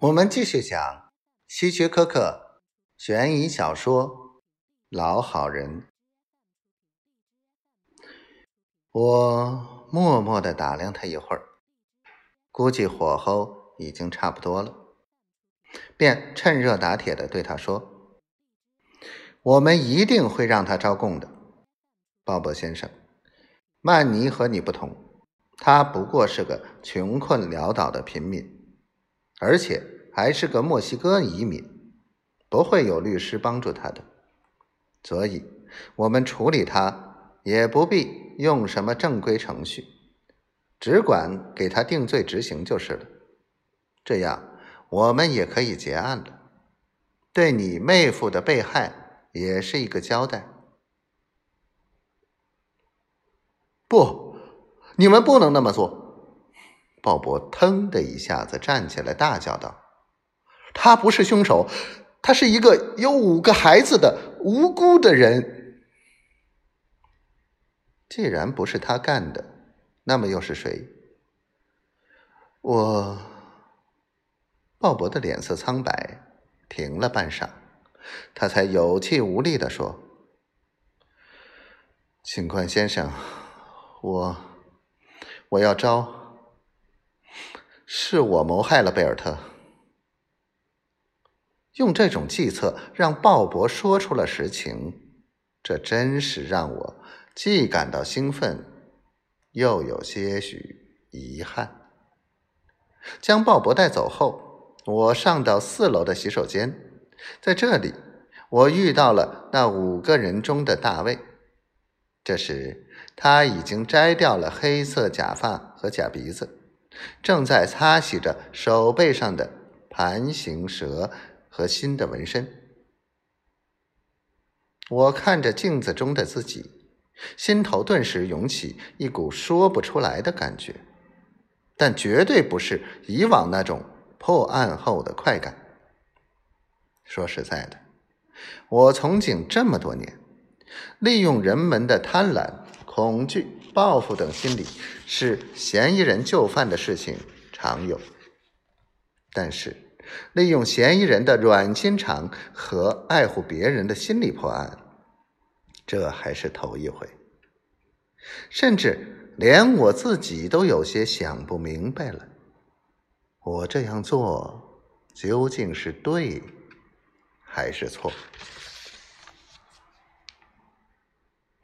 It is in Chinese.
我们继续讲希区柯克悬疑小说《老好人》。我默默的打量他一会儿，估计火候已经差不多了，便趁热打铁的对他说：“我们一定会让他招供的，鲍勃先生。曼尼和你不同，他不过是个穷困潦倒的平民。”而且还是个墨西哥移民，不会有律师帮助他的，所以我们处理他也不必用什么正规程序，只管给他定罪执行就是了。这样我们也可以结案了，对你妹夫的被害也是一个交代。不，你们不能那么做。鲍勃腾的一下子站起来，大叫道：“他不是凶手，他是一个有五个孩子的无辜的人。既然不是他干的，那么又是谁？”我，鲍勃的脸色苍白，停了半晌，他才有气无力的说：“警官先生，我，我要招。”是我谋害了贝尔特。用这种计策让鲍勃说出了实情，这真是让我既感到兴奋，又有些许遗憾。将鲍勃带走后，我上到四楼的洗手间，在这里，我遇到了那五个人中的大卫。这时，他已经摘掉了黑色假发和假鼻子。正在擦洗着手背上的盘形蛇和新的纹身，我看着镜子中的自己，心头顿时涌起一股说不出来的感觉，但绝对不是以往那种破案后的快感。说实在的，我从警这么多年，利用人们的贪婪、恐惧。报复等心理是嫌疑人就范的事情常有，但是利用嫌疑人的软心肠和爱护别人的心理破案，这还是头一回。甚至连我自己都有些想不明白了：我这样做究竟是对还是错？